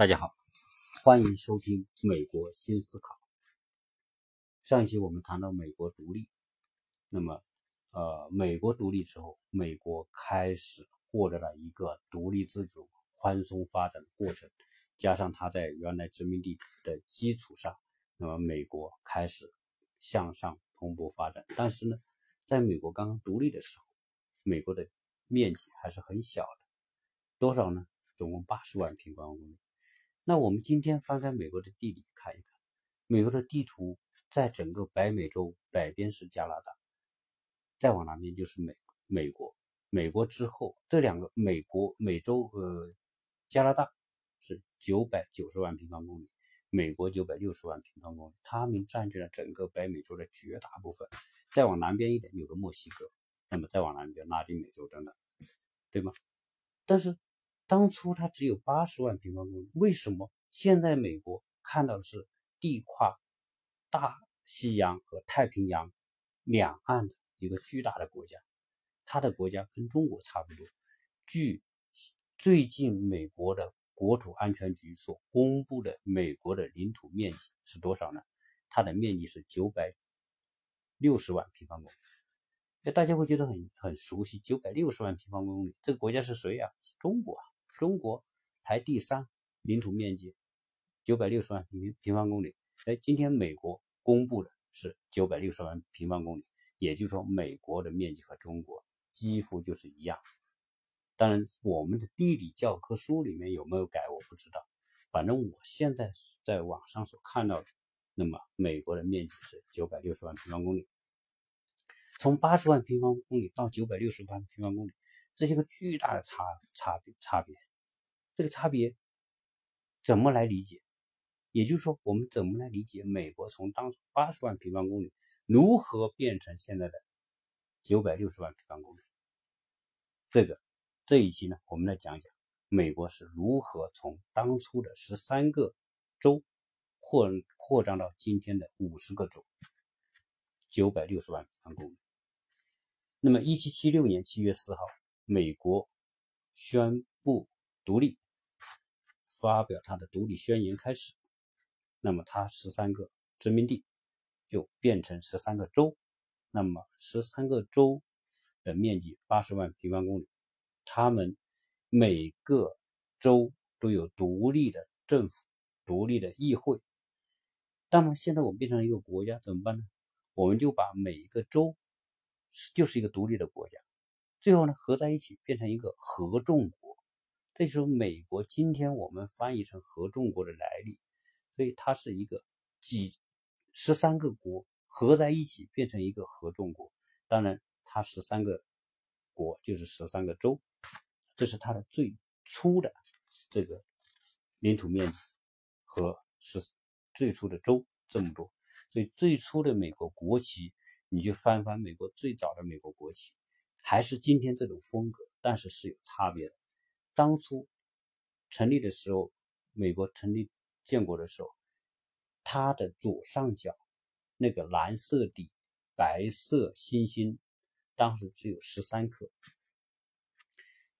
大家好，欢迎收听《美国新思考》。上一期我们谈到美国独立，那么，呃，美国独立之后，美国开始获得了一个独立自主、宽松发展的过程，加上它在原来殖民地的基础上，那么美国开始向上蓬勃发展。但是呢，在美国刚刚独立的时候，美国的面积还是很小的，多少呢？总共八十万平方公里。那我们今天翻开美国的地理看一看，美国的地图在整个北美洲北边是加拿大，再往南边就是美美国，美国之后这两个美国美洲呃加拿大是九百九十万平方公里，美国九百六十万平方公里，它们占据了整个北美洲的绝大部分。再往南边一点有个墨西哥，那么再往南边拉丁美洲等等，对吗？但是。当初它只有八十万平方公里，为什么现在美国看到的是地跨大西洋和太平洋两岸的一个巨大的国家？它的国家跟中国差不多。据最近美国的国土安全局所公布的，美国的领土面积是多少呢？它的面积是九百六十万平方公里。那大家会觉得很很熟悉，九百六十万平方公里，这个国家是谁啊？中国啊。中国排第三，领土面积九百六十万平平方公里。哎，今天美国公布的是九百六十万平方公里，也就是说，美国的面积和中国几乎就是一样。当然，我们的地理教科书里面有没有改，我不知道。反正我现在在网上所看到的，那么美国的面积是九百六十万平方公里。从八十万平方公里到九百六十万平方公里，这是个巨大的差差别差别。这个差别怎么来理解？也就是说，我们怎么来理解美国从当初八十万平方公里如何变成现在的九百六十万平方公里？这个这一期呢，我们来讲讲美国是如何从当初的十三个州扩扩张到今天的五十个州，九百六十万平方公里。那么，一七七六年七月四号，美国宣布独立。发表他的独立宣言开始，那么他十三个殖民地就变成十三个州，那么十三个州的面积八十万平方公里，他们每个州都有独立的政府、独立的议会。那么现在我们变成一个国家，怎么办呢？我们就把每一个州就是一个独立的国家，最后呢合在一起变成一个合众国。这就是美国今天我们翻译成合众国的来历，所以它是一个几十三个国合在一起变成一个合众国。当然，它十三个国就是十三个州，这是它的最初的这个领土面积和是最初的州这么多。所以最初的美国国旗，你就翻翻美国最早的美国国旗，还是今天这种风格，但是是有差别的。当初成立的时候，美国成立建国的时候，它的左上角那个蓝色底白色星星，当时只有十三颗。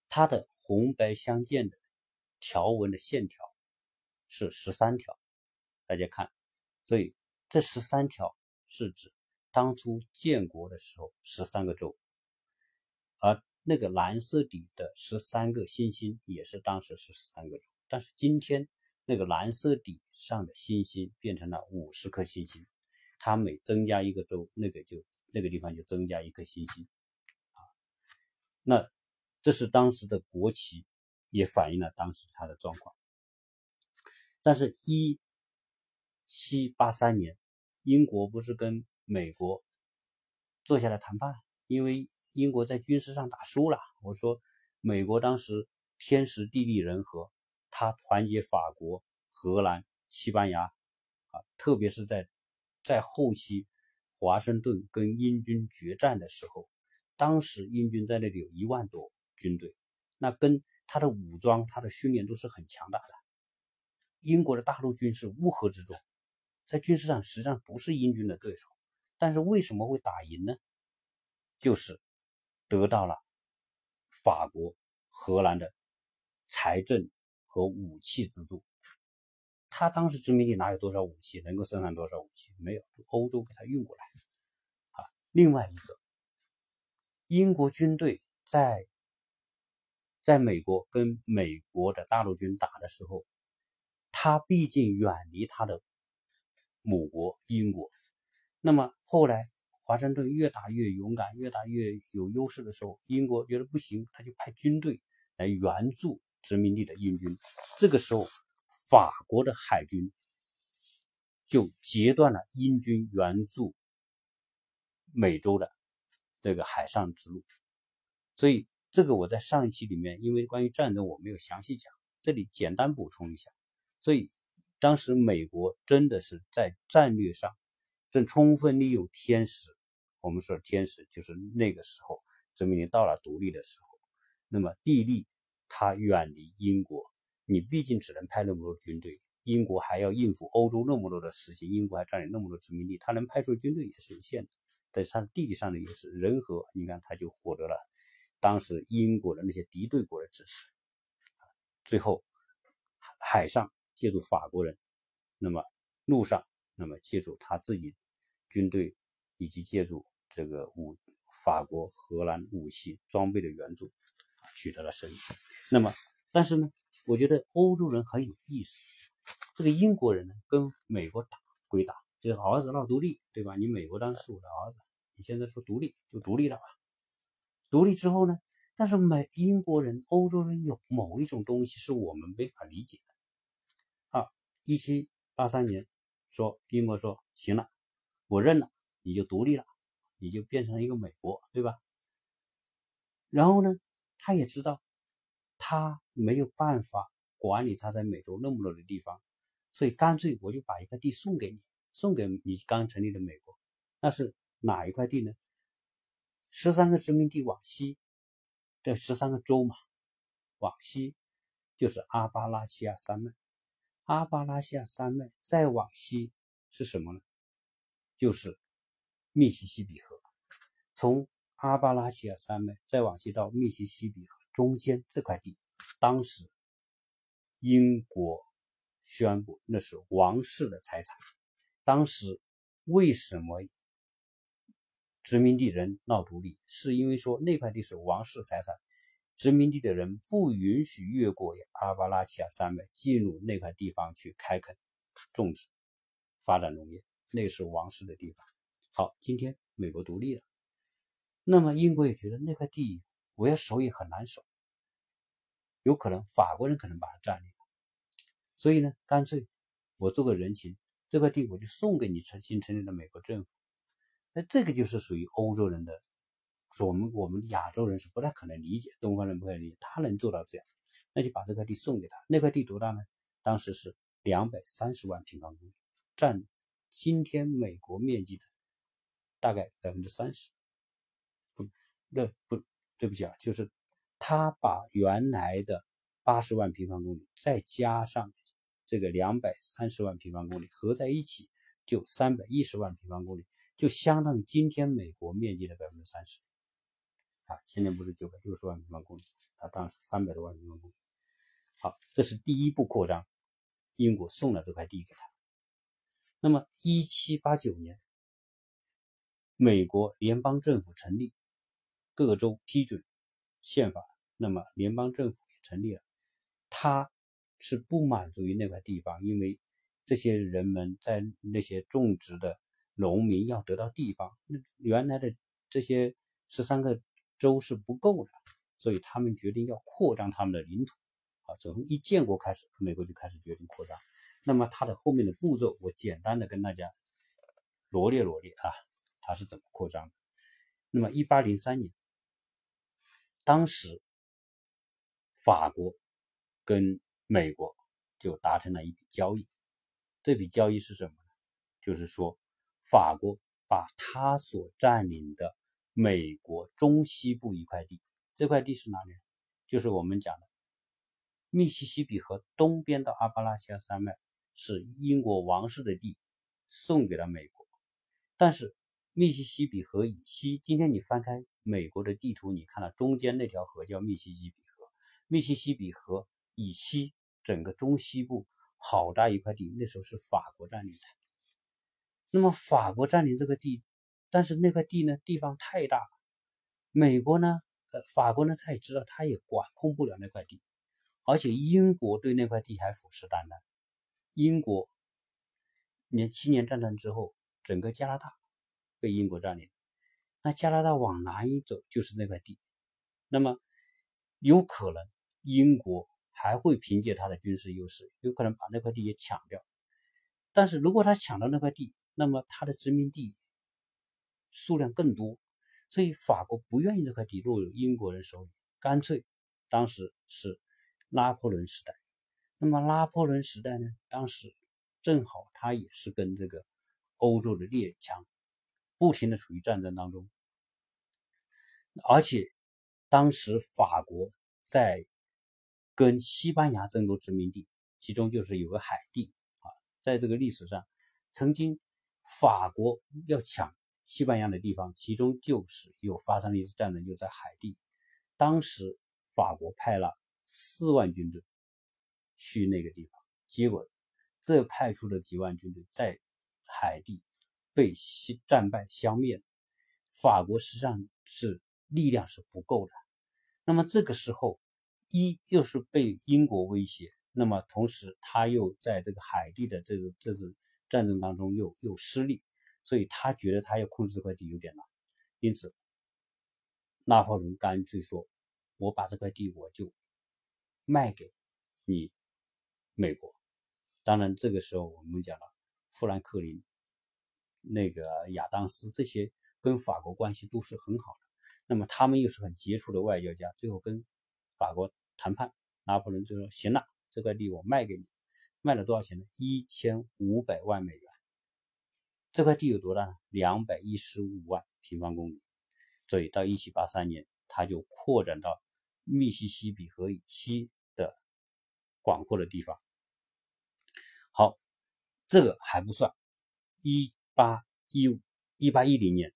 它的红白相间的条纹的线条是十三条，大家看，所以这十三条是指当初建国的时候十三个州，而。那个蓝色底的十三个星星也是当时是十三个州，但是今天那个蓝色底上的星星变成了五十颗星星，它每增加一个州，那个就那个地方就增加一颗星星啊。那这是当时的国旗，也反映了当时它的状况。但是，一七八三年，英国不是跟美国坐下来谈判，因为。英国在军事上打输了，我说美国当时天时地利人和，他团结法国、荷兰、西班牙，啊，特别是在在后期华盛顿跟英军决战的时候，当时英军在那里有一万多军队，那跟他的武装、他的训练都是很强大的。英国的大陆军是乌合之众，在军事上实际上不是英军的对手，但是为什么会打赢呢？就是。得到了法国、荷兰的财政和武器资助，他当时殖民地哪有多少武器，能够生产多少武器？没有，欧洲给他运过来。啊，另外一个，英国军队在在美国跟美国的大陆军打的时候，他毕竟远离他的母国英国。那么后来华盛顿越打越勇敢，越打越有优势的时候，英国觉得不行，他就派军队来援助殖民地的英军。这个时候。法国的海军就截断了英军援助美洲的这个海上之路，所以这个我在上一期里面，因为关于战争我没有详细讲，这里简单补充一下。所以当时美国真的是在战略上正充分利用天时，我们说天时就是那个时候殖民地到了独立的时候，那么地利它远离英国。你毕竟只能派那么多军队，英国还要应付欧洲那么多的事情，英国还占领那么多殖民地，他能派出军队也是有限的。在上地理上呢也是人和，你看他就获得了当时英国的那些敌对国的支持。最后海上借助法国人，那么陆上那么借助他自己军队以及借助这个武法国、荷兰武器装备的援助，取得了胜利。那么但是呢？我觉得欧洲人很有意思。这个英国人呢，跟美国打归打，这儿子闹独立，对吧？你美国当时是我的儿子，你现在说独立就独立了吧？独立之后呢？但是美英国人、欧洲人有某一种东西是我们没法理解的。啊，一七八三年说英国说行了，我认了，你就独立了，你就变成了一个美国，对吧？然后呢，他也知道。他没有办法管理他在美洲那么多的地方，所以干脆我就把一块地送给你，送给你刚成立的美国。那是哪一块地呢？十三个殖民地往西，这十三个州嘛，往西就是阿巴拉契亚山脉。阿巴拉契亚山脉再往西是什么呢？就是密西西比河。从阿巴拉契亚山脉再往西到密西西比河。中间这块地，当时英国宣布那是王室的财产。当时为什么殖民地人闹独立？是因为说那块地是王室财产，殖民地的人不允许越过阿巴拉契亚山脉进入那块地方去开垦、种植、发展农业，那是王室的地方。好，今天美国独立了，那么英国也觉得那块地。我要守也很难守，有可能法国人可能把它占领了，所以呢，干脆我做个人情，这块地我就送给你成新成立的美国政府。那这个就是属于欧洲人的，说我们我们亚洲人是不太可能理解，东方人不太理解，他能做到这样，那就把这块地送给他。那块地多大呢？当时是两百三十万平方公里，占今天美国面积的大概百分之三十。不，那不。对不起啊，就是他把原来的八十万平方公里再加上这个两百三十万平方公里合在一起，就三百一十万平方公里，就相当于今天美国面积的百分之三十。啊，现在不是九百六十万平方公里，他当时三百多万平方公里。好，这是第一步扩张，英国送了这块地给他。那么，一七八九年，美国联邦政府成立。各个州批准宪法，那么联邦政府也成立了。他是不满足于那块地方，因为这些人们在那些种植的农民要得到地方，那原来的这些十三个州是不够的，所以他们决定要扩张他们的领土。啊，从一建国开始，美国就开始决定扩张。那么它的后面的步骤，我简单的跟大家罗列罗列啊，它是怎么扩张的。那么一八零三年。当时，法国跟美国就达成了一笔交易。这笔交易是什么呢？就是说，法国把他所占领的美国中西部一块地，这块地是哪里？就是我们讲的密西西比河东边的阿巴拉契亚山脉，是英国王室的地，送给了美国。但是，密西西比河以西，今天你翻开美国的地图，你看到中间那条河叫密西西比河。密西西比河以西，整个中西部好大一块地，那时候是法国占领的。那么法国占领这个地，但是那块地呢，地方太大，美国呢，呃，法国呢，他也知道，他也管控不了那块地，而且英国对那块地还虎视眈眈。英国年七年战争之后，整个加拿大被英国占领，那加拿大往南一走就是那块地，那么有可能英国。还会凭借他的军事优势，有可能把那块地也抢掉。但是如果他抢到那块地，那么他的殖民地数量更多，所以法国不愿意这块地落入英国人手里，干脆当时是拿破仑时代。那么拿破仑时代呢？当时正好他也是跟这个欧洲的列强不停的处于战争当中，而且当时法国在。跟西班牙争夺殖民地，其中就是有个海地啊，在这个历史上，曾经法国要抢西班牙的地方，其中就是有发生了一次战争，就在海地。当时法国派了四万军队去那个地方，结果这派出的几万军队在海地被西战败消灭。法国实际上是力量是不够的。那么这个时候。一又是被英国威胁，那么同时他又在这个海地的这个这次战争当中又又失利，所以他觉得他要控制这块地有点难，因此拿破仑干脆说：“我把这块地我就卖给你美国。”当然这个时候我们讲了富兰克林、那个亚当斯这些跟法国关系都是很好的，那么他们又是很杰出的外交家，最后跟法国。谈判，拿破仑就说：“行了，这块地我卖给你，卖了多少钱呢？一千五百万美元。这块地有多大呢？两百一十五万平方公里。所以到一七八三年，他就扩展到密西西比河以西的广阔的地方。好，这个还不算。一八一五、一八一零年，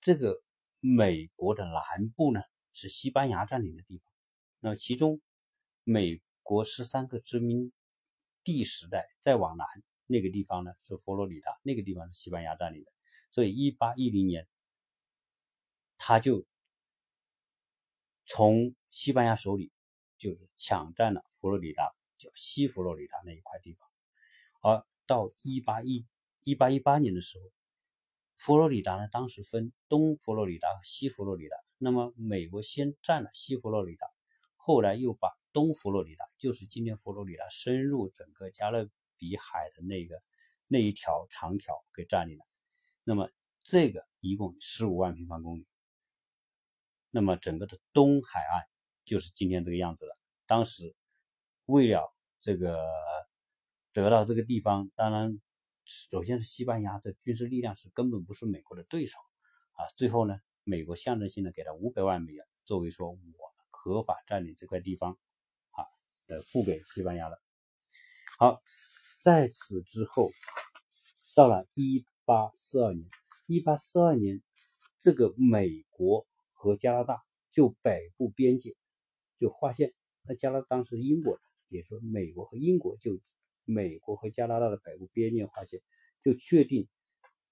这个美国的南部呢，是西班牙占领的地方。”那么，其中美国十三个殖民地时代再往南那个地方呢，是佛罗里达，那个地方是西班牙占领的。所以，一八一零年，他就从西班牙手里就是抢占了佛罗里达，叫西佛罗里达那一块地方。而到一八一一八一八年的时候，佛罗里达呢，当时分东佛罗里达和西佛罗里达。那么，美国先占了西佛罗里达。后来又把东佛罗里达，就是今天佛罗里达深入整个加勒比海的那个那一条长条给占领了。那么这个一共十五万平方公里。那么整个的东海岸就是今天这个样子了。当时为了这个得到这个地方，当然首先是西班牙的军事力量是根本不是美国的对手啊。最后呢，美国象征性的给了五百万美元，作为说我。合法占领这块地方，啊，呃，付给西班牙了。好，在此之后，到了一八四二年，一八四二年，这个美国和加拿大就北部边界就划线。那加拿当时英国，也说美国和英国就美国和加拿大的北部边界划线，就确定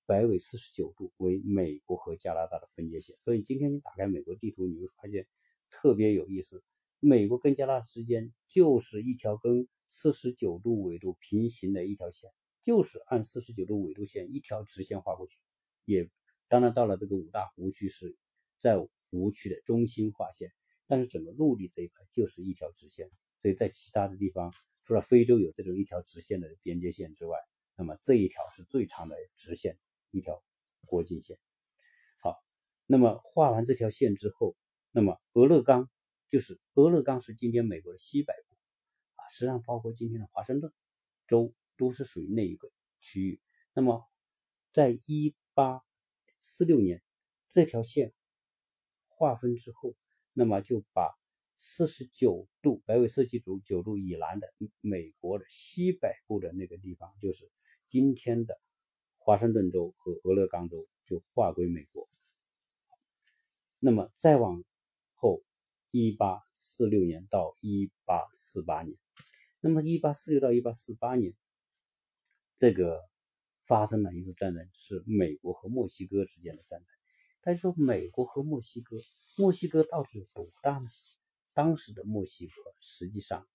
北纬四十九度为美国和加拿大的分界线。所以今天你打开美国地图，你会发现。特别有意思，美国跟加拿大之间就是一条跟四十九度纬度平行的一条线，就是按四十九度纬度线一条直线画过去。也当然到了这个五大湖区是在湖区的中心划线，但是整个陆地这一块就是一条直线。所以在其他的地方，除了非洲有这种一条直线的边界线之外，那么这一条是最长的直线，一条国境线。好，那么画完这条线之后。那么，俄勒冈就是俄勒冈是今天美国的西北部啊，实际上包括今天的华盛顿州都是属于那一个区域。那么，在一八四六年这条线划分之后，那么就把四十九度北纬四十九九度以南的美国的西北部的那个地方，就是今天的华盛顿州和俄勒冈州，就划归美国。那么再往后，一八四六年到一八四八年，那么一八四六到一八四八年，这个发生了一次战争，是美国和墨西哥之间的战争。但是说美国和墨西哥，墨西哥到底有多大呢？当时的墨西哥实际上，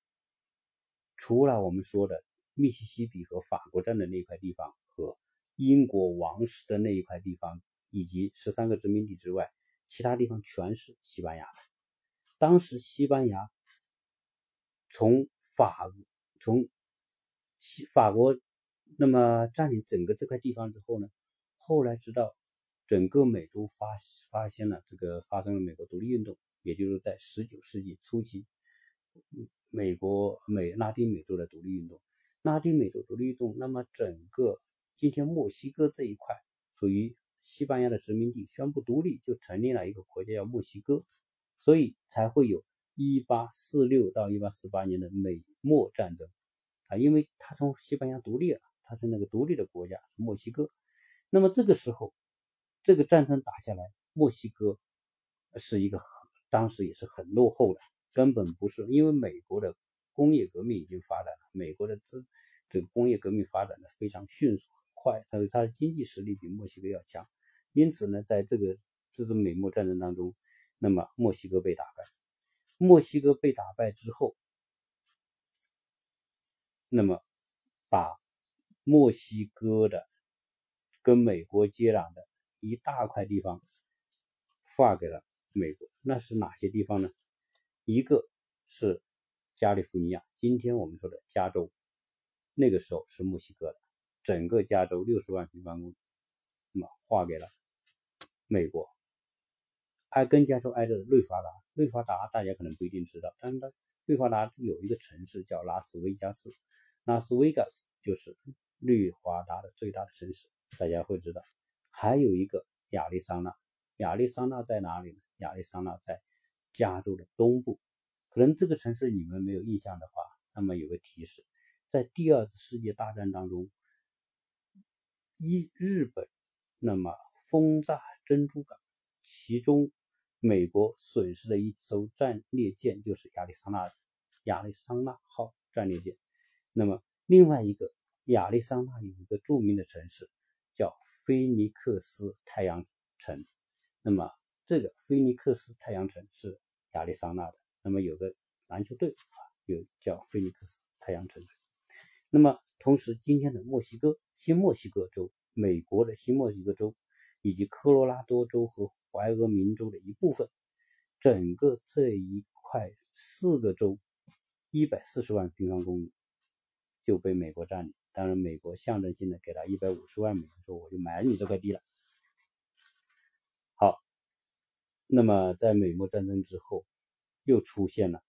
除了我们说的密西西比和法国站的那块地方和英国王室的那一块地方，以及十三个殖民地之外，其他地方全是西班牙。当时西班牙从法从西法国那么占领整个这块地方之后呢，后来直到整个美洲发发现了这个发生了美国独立运动，也就是在十九世纪初期，美国美拉丁美洲的独立运动，拉丁美洲独立运动，那么整个今天墨西哥这一块属于西班牙的殖民地，宣布独立就成立了一个国家叫墨西哥，所以才会有。一八四六到一八四八年的美墨战争啊，因为他从西班牙独立了，他是那个独立的国家墨西哥。那么这个时候，这个战争打下来，墨西哥是一个当时也是很落后的，根本不是因为美国的工业革命已经发展了，美国的资这个工业革命发展的非常迅速很快，它它的经济实力比墨西哥要强，因此呢，在这个这次美墨战争当中，那么墨西哥被打败。墨西哥被打败之后，那么把墨西哥的跟美国接壤的一大块地方划给了美国。那是哪些地方呢？一个是加利福尼亚，今天我们说的加州，那个时候是墨西哥的，整个加州六十万平方公里，那么划给了美国。挨跟加州挨着的内华达，内华达大家可能不一定知道，但是它内华达有一个城市叫拉斯维加斯，拉斯维加斯就是内华达的最大的城市，大家会知道。还有一个亚利桑那，亚利桑那在哪里呢？亚利桑那在加州的东部。可能这个城市你们没有印象的话，那么有个提示，在第二次世界大战当中，一日本那么轰炸珍珠港，其中。美国损失的一艘战列舰就是亚利桑那亚利桑那号战列舰。那么另外一个亚利桑那有一个著名的城市叫菲尼克斯太阳城。那么这个菲尼克斯太阳城是亚利桑那的。那么有个篮球队啊，有叫菲尼克斯太阳城。那么同时，今天的墨西哥新墨西哥州，美国的新墨西哥州，以及科罗拉多州和怀俄明州的一部分，整个这一块四个州，一百四十万平方公里就被美国占领。当然，美国象征性的给他一百五十万美元，说我就买你这块地了。好，那么在美墨战争之后，又出现了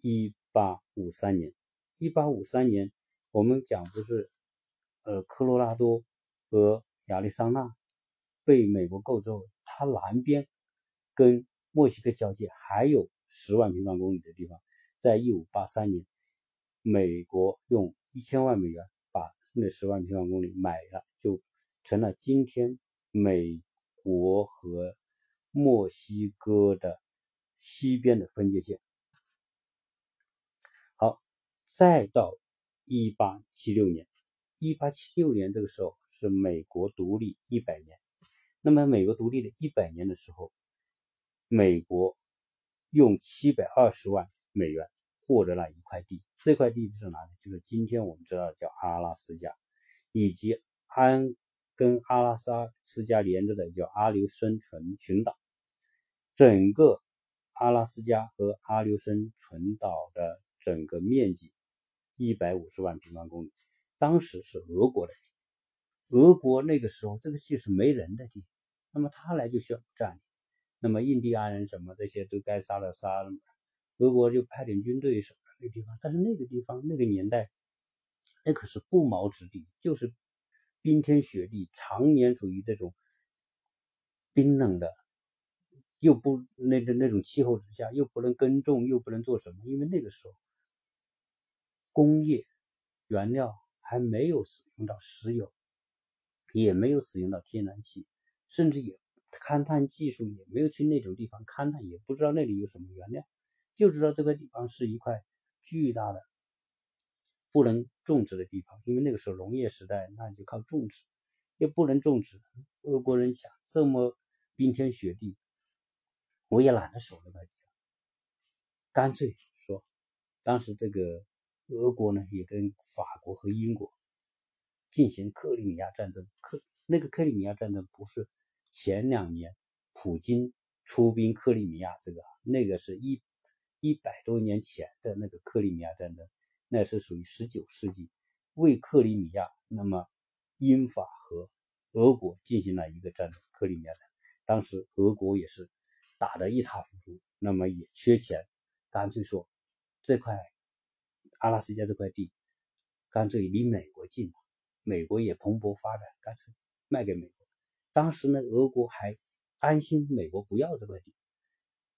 一八五三年。一八五三年，我们讲不是，呃，科罗拉多和亚利桑那被美国购之后。它南边跟墨西哥交界，还有十万平方公里的地方，在一五八三年，美国用一千万美元把那十万平方公里买了，就成了今天美国和墨西哥的西边的分界线。好，再到一八七六年，一八七六年这个时候是美国独立一百年。那么，美国独立的一百年的时候，美国用七百二十万美元获得了一块地。这块地是哪里？就是今天我们知道叫阿拉斯加，以及安跟阿拉斯加连着的叫阿留申群群岛。整个阿拉斯加和阿留申群岛的整个面积一百五十万平方公里，当时是俄国的地。俄国那个时候这个地是没人的地。那么他来就需要占领，那么印第安人什么这些都该杀的杀了，俄国就派点军队什么那地方，但是那个地方那个年代，那可是不毛之地，就是冰天雪地，常年处于这种冰冷的，又不那个那种气候之下，又不能耕种，又不能做什么，因为那个时候工业原料还没有使用到石油，也没有使用到天然气。甚至也勘探技术也没有去那种地方勘探，也不知道那里有什么原料，就知道这个地方是一块巨大的不能种植的地方，因为那个时候农业时代，那就靠种植，又不能种植。俄国人想，这么冰天雪地，我也懒得守那块地，干脆说，当时这个俄国呢，也跟法国和英国进行克里米亚战争。克那个克里米亚战争不是前两年普京出兵克里米亚，这个那个是一一百多年前的那个克里米亚战争。那是属于十九世纪，为克里米亚，那么英法和俄国进行了一个战争，克里米亚战。当时俄国也是打得一塌糊涂，那么也缺钱，干脆说这块阿拉斯加这块地，干脆离美国近嘛，美国也蓬勃发展，干脆卖给美国。当时呢，俄国还担心美国不要这块地，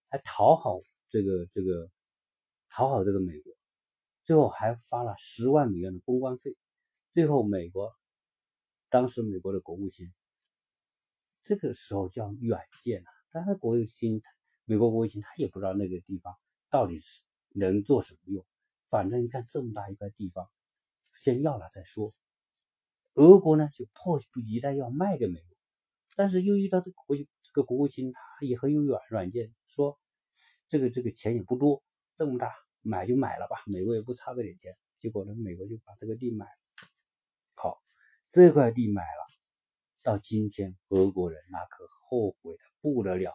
还讨好这个这个讨好这个美国。最后还发了十万美元的公关费。最后，美国当时美国的国务卿，这个时候叫远见呐。但是国务卿，美国国务卿他也不知道那个地方到底是能做什么用。反正一看这么大一块地方，先要了再说。俄国呢就迫不及待要卖给美国，但是又遇到这个国这个国务卿，他也很有软软件，说这个这个钱也不多，这么大。买就买了吧，美国也不差这点钱。结果呢，美国就把这个地买了。好，这块地买了，到今天俄国人那可后悔的不得了。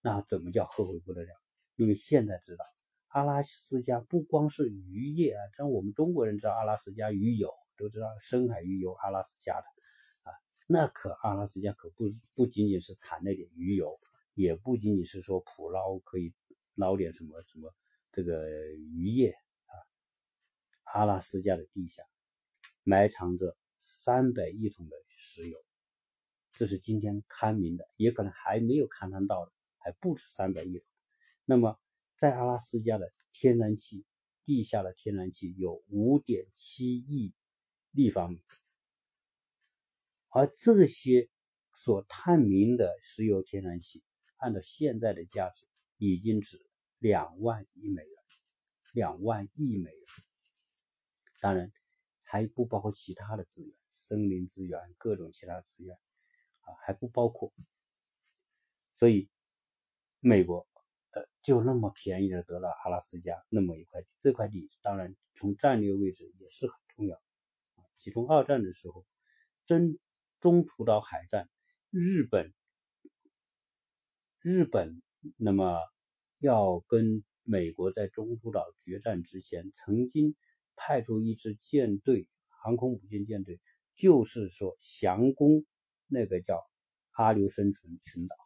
那怎么叫后悔不得了？因为现在知道阿拉斯加不光是渔业啊，像我们中国人知道阿拉斯加鱼油，都知道深海鱼油阿拉斯加的啊，那可阿拉斯加可不不仅仅是产那点鱼油，也不仅仅是说捕捞可以捞点什么什么。这个渔业啊，阿拉斯加的地下埋藏着三百亿桶的石油，这是今天勘明的，也可能还没有勘探到的，还不止三百亿。那么，在阿拉斯加的天然气地下的天然气有五点七亿立方米，而这些所探明的石油天然气，按照现在的价值，已经值。两万亿美元，两万亿美元，当然还不包括其他的资源，森林资源、各种其他资源还不包括。所以，美国呃就那么便宜的得了阿拉斯加那么一块地，这块地当然从战略位置也是很重要。其中二战的时候，真中途岛海战，日本，日本那么。要跟美国在中途岛决战之前，曾经派出一支舰队，航空母舰舰队，就是说降攻那个叫阿留申群群岛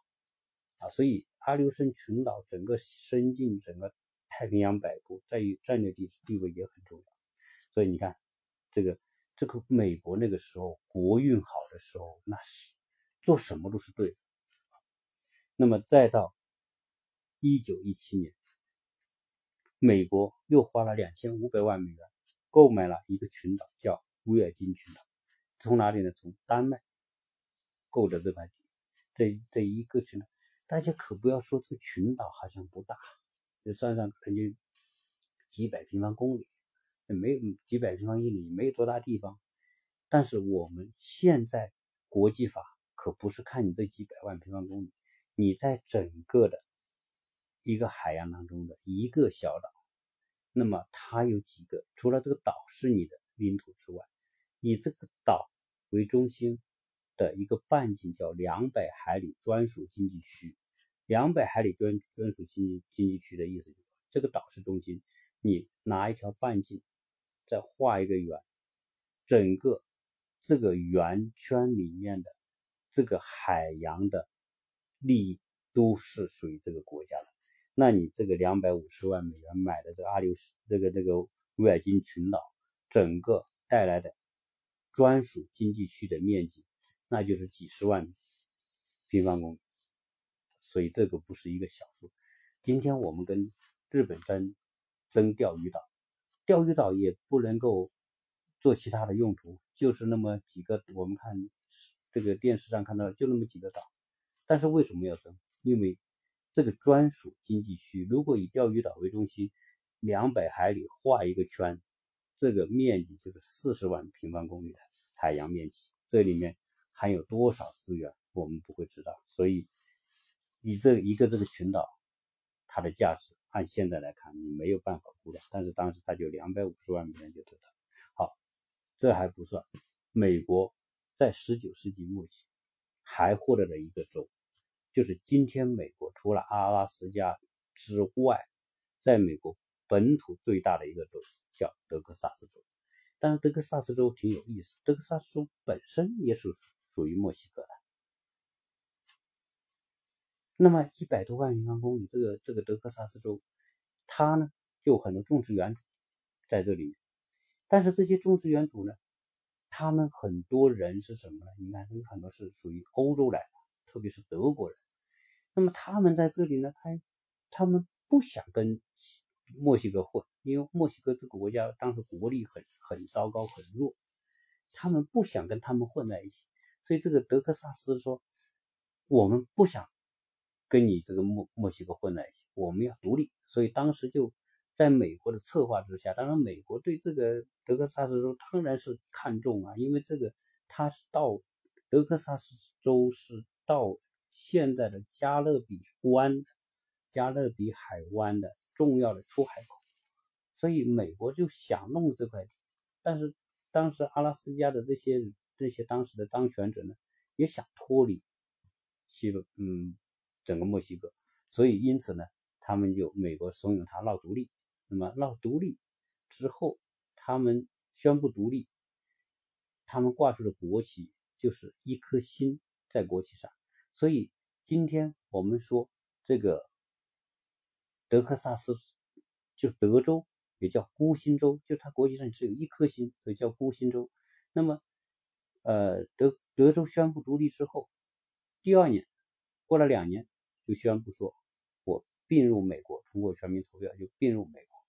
啊。所以阿留申群岛整个伸进整个太平洋北部，在于战略地地位也很重要。所以你看，这个这个美国那个时候国运好的时候，那是做什么都是对的。那么再到。一九一七年，美国又花了两千五百万美元购买了一个群岛，叫威尔金群岛。从哪里呢？从丹麦够的这块。这这一个群，大家可不要说这个群岛好像不大，就算算可能就几百平方公里，没有几百平方英里，没有多大地方。但是我们现在国际法可不是看你这几百万平方公里，你在整个的。一个海洋当中的一个小岛，那么它有几个？除了这个岛是你的领土之外，以这个岛为中心的一个半径叫两百海里专属经济区。两百海里专专属经济经济区的意思就是，这个岛是中心，你拿一条半径，再画一个圆，整个这个圆圈里面的这个海洋的利益都是属于这个国家的。那你这个两百五十万美元买的这个阿留这个这个维尔金群岛，整个带来的专属经济区的面积，那就是几十万平方公里，所以这个不是一个小数。今天我们跟日本争争钓鱼岛，钓鱼岛也不能够做其他的用途，就是那么几个，我们看这个电视上看到就那么几个岛，但是为什么要争？因为这个专属经济区，如果以钓鱼岛为中心，两百海里画一个圈，这个面积就是四十万平方公里的海洋面积，这里面含有多少资源，我们不会知道。所以，你这一个这个群岛，它的价值按现在来看，你没有办法估量。但是当时它就两百五十万美元就得到。好，这还不算，美国在十九世纪末期还获得了一个州，就是今天美国除了阿拉斯加之外，在美国。本土最大的一个州叫德克萨斯州，但是德克萨斯州挺有意思，德克萨斯州本身也是属于墨西哥的。那么一百多万平方公里，这个这个德克萨斯州，它呢就有很多种植园主在这里面，但是这些种植园主呢，他们很多人是什么呢？你看，有很多是属于欧洲来的，特别是德国人。那么他们在这里呢，他他们不想跟。墨西哥混，因为墨西哥这个国家当时国力很很糟糕，很弱，他们不想跟他们混在一起，所以这个德克萨斯说，我们不想跟你这个墨墨西哥混在一起，我们要独立。所以当时就在美国的策划之下，当然美国对这个德克萨斯州当然是看重啊，因为这个它是到德克萨斯州是到现在的加勒比湾、加勒比海湾的。重要的出海口，所以美国就想弄这块地，但是当时阿拉斯加的这些这些当时的当权者呢，也想脱离西嗯整个墨西哥，所以因此呢，他们就美国怂恿他闹独立。那么闹独立之后，他们宣布独立，他们挂出的国旗就是一颗心在国旗上，所以今天我们说这个。德克萨斯就是德州，也叫孤星州，就它国旗上只有一颗星，所以叫孤星州。那么，呃，德德州宣布独立之后，第二年过了两年，就宣布说，我并入美国，通过全民投票就并入美国。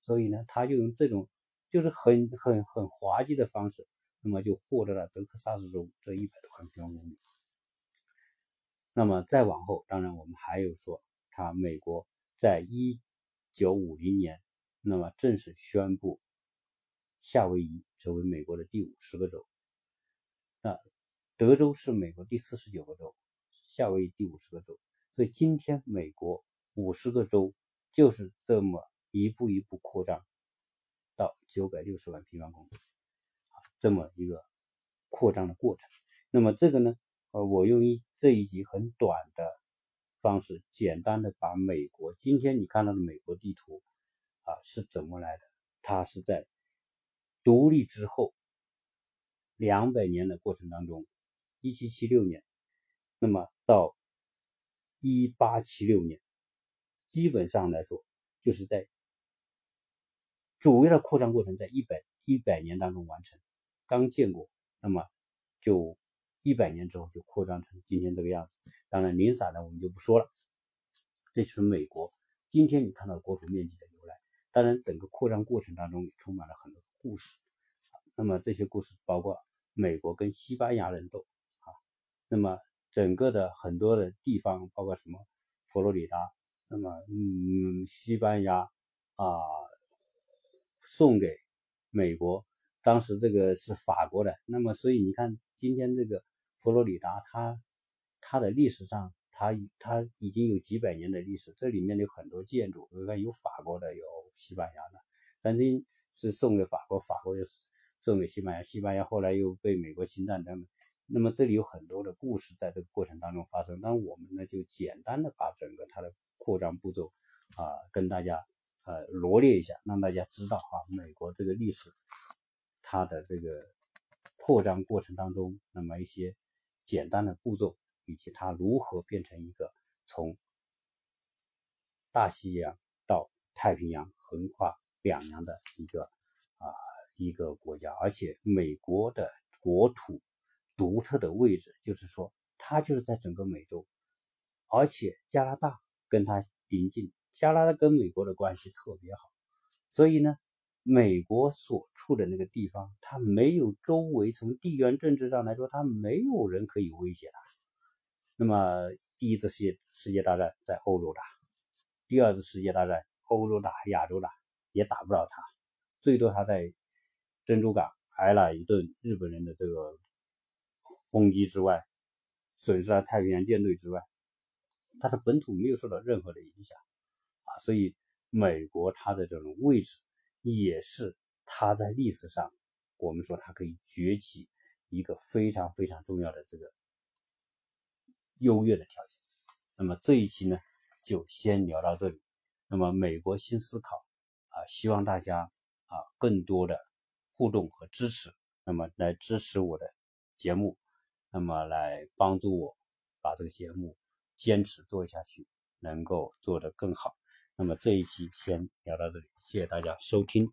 所以呢，他就用这种就是很很很滑稽的方式，那么就获得了德克萨斯州这一百多万平方公里。那么再往后，当然我们还有说，他美国。在一九五零年，那么正式宣布夏威夷成为美国的第五十个州。那德州是美国第四十九个州，夏威夷第五十个州。所以今天美国五十个州就是这么一步一步扩张到九百六十万平方公里，啊，这么一个扩张的过程。那么这个呢，呃，我用一这一集很短的。方式简单的把美国今天你看到的美国地图啊是怎么来的？它是在独立之后两百年的过程当中，一七七六年，那么到一八七六年，基本上来说就是在主要的扩张过程在一百一百年当中完成，刚建国，那么就。一百年之后就扩张成今天这个样子。当然，零散的我们就不说了。这就是美国今天你看到国土面积的由来。当然，整个扩张过程当中也充满了很多故事。那么这些故事包括美国跟西班牙人斗啊。那么整个的很多的地方，包括什么佛罗里达，那么嗯，西班牙啊送给美国，当时这个是法国的。那么所以你看今天这个。佛罗里达，它它的历史上，它它已经有几百年的历史，这里面有很多建筑，你看有法国的，有西班牙的，曾经是送给法国，法国又送给西班牙，西班牙后来又被美国侵占等等。那么这里有很多的故事在这个过程当中发生，那我们呢就简单的把整个它的扩张步骤啊跟大家呃罗列一下，让大家知道啊美国这个历史它的这个扩张过程当中，那么一些。简单的步骤，以及它如何变成一个从大西洋到太平洋横跨两洋的一个一个国家，而且美国的国土独特的位置，就是说它就是在整个美洲，而且加拿大跟它邻近，加拿大跟美国的关系特别好，所以呢。美国所处的那个地方，它没有周围从地缘政治上来说，它没有人可以威胁它。那么，第一次世界世界大战在欧洲打，第二次世界大战欧洲打亚洲打也打不了它，最多它在珍珠港挨了一顿日本人的这个轰击之外，损失了太平洋舰队之外，它的本土没有受到任何的影响啊，所以美国它的这种位置也是它在历史上我们说它可以崛起一个非常非常重要的这个优越的条件。那么这一期呢，就先聊到这里。那么美国新思考啊，希望大家啊更多的互动和支持，那么来支持我的节目，那么来帮助我把这个节目坚持做下去，能够做得更好。那么这一期先聊到这里，谢谢大家收听。